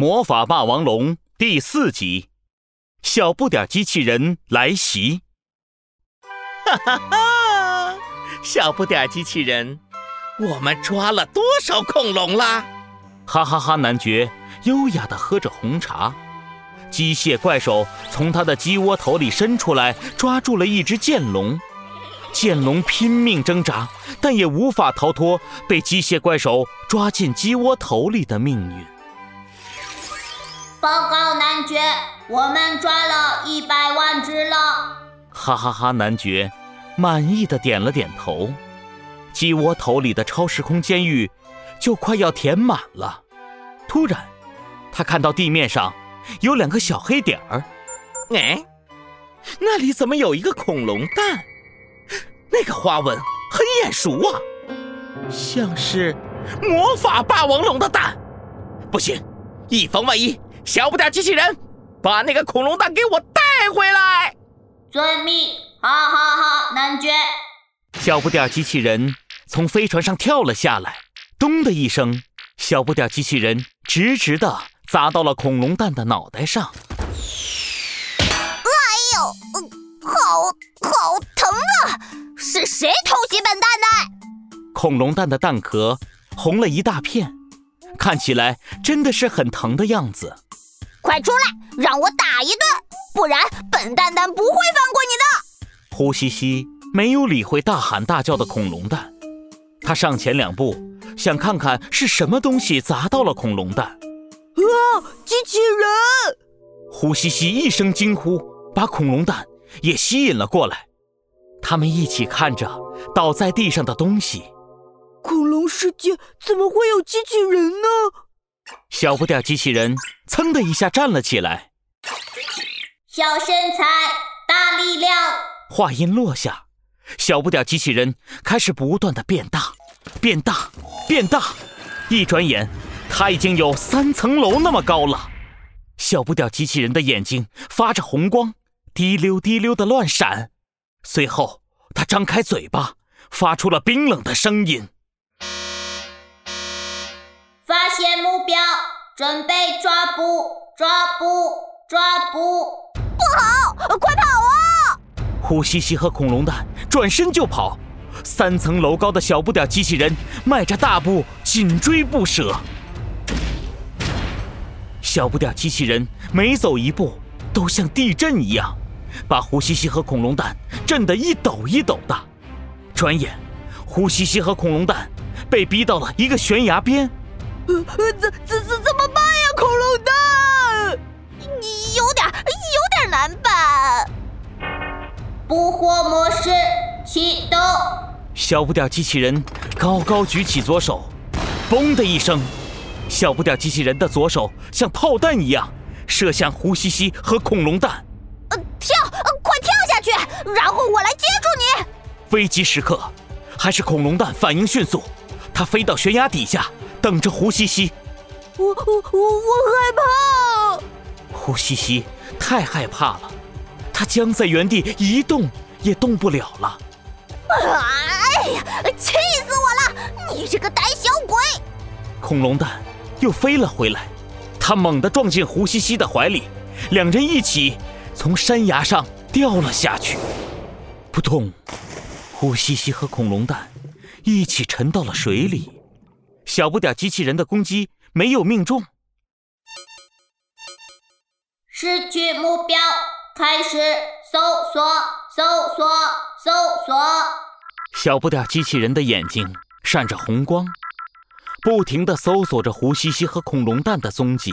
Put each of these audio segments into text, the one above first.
魔法霸王龙第四集，小不点机器人来袭。哈哈哈！小不点机器人，我们抓了多少恐龙啦？哈哈哈！男爵优雅地喝着红茶。机械怪手从他的鸡窝头里伸出来，抓住了一只剑龙。剑龙拼命挣扎，但也无法逃脱被机械怪手抓进鸡窝头里的命运。报告男爵，我们抓了一百万只了！哈哈哈！男爵满意的点了点头。鸡窝头里的超时空监狱就快要填满了。突然，他看到地面上有两个小黑点儿。哎，那里怎么有一个恐龙蛋？那个花纹很眼熟啊，像是魔法霸王龙的蛋。不行，以防万一。小不点机器人，把那个恐龙蛋给我带回来！遵命！哈哈哈，男爵。小不点机器人从飞船上跳了下来，咚的一声，小不点机器人直直的砸到了恐龙蛋的脑袋上。哎呦，好好疼啊！是谁偷袭本蛋蛋？恐龙蛋的蛋壳红了一大片，看起来真的是很疼的样子。快出来，让我打一顿，不然本蛋蛋不会放过你的！呼吸吸没有理会大喊大叫的恐龙蛋，他上前两步，想看看是什么东西砸到了恐龙蛋。啊！机器人！呼吸吸一声惊呼，把恐龙蛋也吸引了过来。他们一起看着倒在地上的东西。恐龙世界怎么会有机器人呢？小不点机器人噌的一下站了起来，小身材，大力量。话音落下，小不点机器人开始不断的变大，变大，变大。一转眼，它已经有三层楼那么高了。小不点机器人的眼睛发着红光，滴溜滴溜的乱闪。随后，它张开嘴巴，发出了冰冷的声音。准备抓捕！抓捕！抓捕！不好，快跑啊！呼西西和恐龙蛋转身就跑，三层楼高的小不点机器人迈着大步紧追不舍。小不点机器人每走一步都像地震一样，把胡西西和恐龙蛋震得一抖一抖的。转眼，胡西西和恐龙蛋被逼到了一个悬崖边。呃，呃怎怎捕获模式启动。小不点机器人高高举起左手，嘣的一声，小不点机器人的左手像炮弹一样射向胡西西和恐龙蛋。呃，跳，呃快跳下去，然后我来接住你。危急时刻，还是恐龙蛋反应迅速，它飞到悬崖底下。等着胡西西，我我我我害怕。胡西西太害怕了，他僵在原地一动也动不了了。哎呀，气死我了！你这个胆小鬼！恐龙蛋又飞了回来，他猛地撞进胡西西的怀里，两人一起从山崖上掉了下去。扑通！胡西西和恐龙蛋一起沉到了水里。小不点机器人的攻击没有命中。失去目标，开始搜索，搜索，搜索。小不点机器人的眼睛闪着红光，不停地搜索着胡西西和恐龙蛋的踪迹。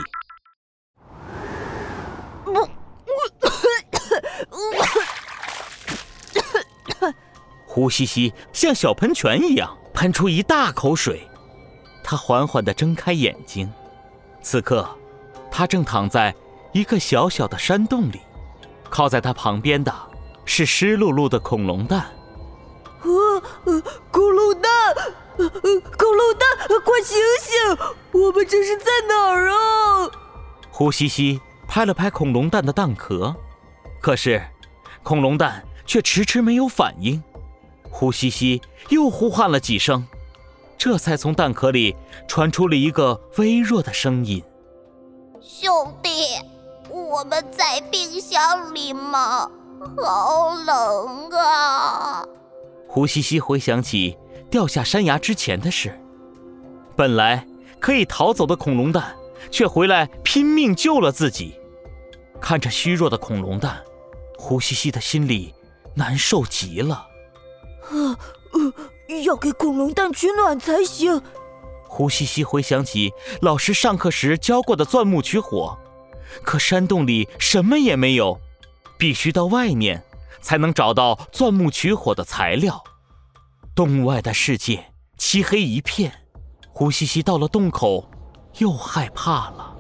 胡西西像小喷泉一样喷出一大口水。他缓缓地睁开眼睛，此刻，他正躺在一个小小的山洞里，靠在他旁边的是湿漉漉的恐龙蛋。呃，恐龙蛋，恐龙蛋，快醒醒！我们这是在哪儿啊？呼西西拍了拍恐龙蛋的蛋壳，可是，恐龙蛋却迟迟没有反应。呼西西又呼唤了几声。这才从蛋壳里传出了一个微弱的声音：“兄弟，我们在冰箱里吗？好冷啊！胡西西回想起掉下山崖之前的事，本来可以逃走的恐龙蛋，却回来拼命救了自己。看着虚弱的恐龙蛋，胡西西的心里难受极了。啊，呃，要给恐龙蛋取暖才行。胡西西回想起老师上课时教过的钻木取火，可山洞里什么也没有，必须到外面才能找到钻木取火的材料。洞外的世界漆黑一片，胡西西到了洞口，又害怕了。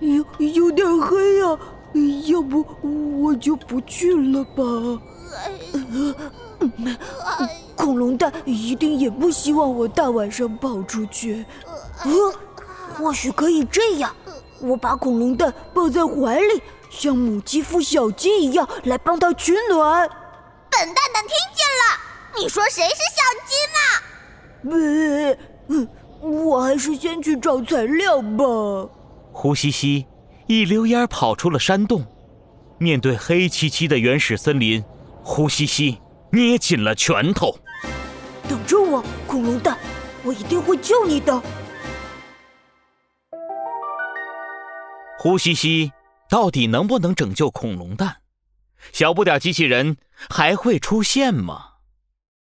有有点黑呀，要不我就不去了吧。恐龙蛋一定也不希望我大晚上跑出去。呃，或许可以这样，我把恐龙蛋抱在怀里，像母鸡孵小鸡一样来帮它取暖。笨蛋蛋听见了，你说谁是小鸡呢？呃，我还是先去找材料吧。胡西西一溜烟跑出了山洞，面对黑漆漆的原始森林，胡西西捏紧了拳头。等着我，恐龙蛋，我一定会救你的。胡西西到底能不能拯救恐龙蛋？小不点机器人还会出现吗？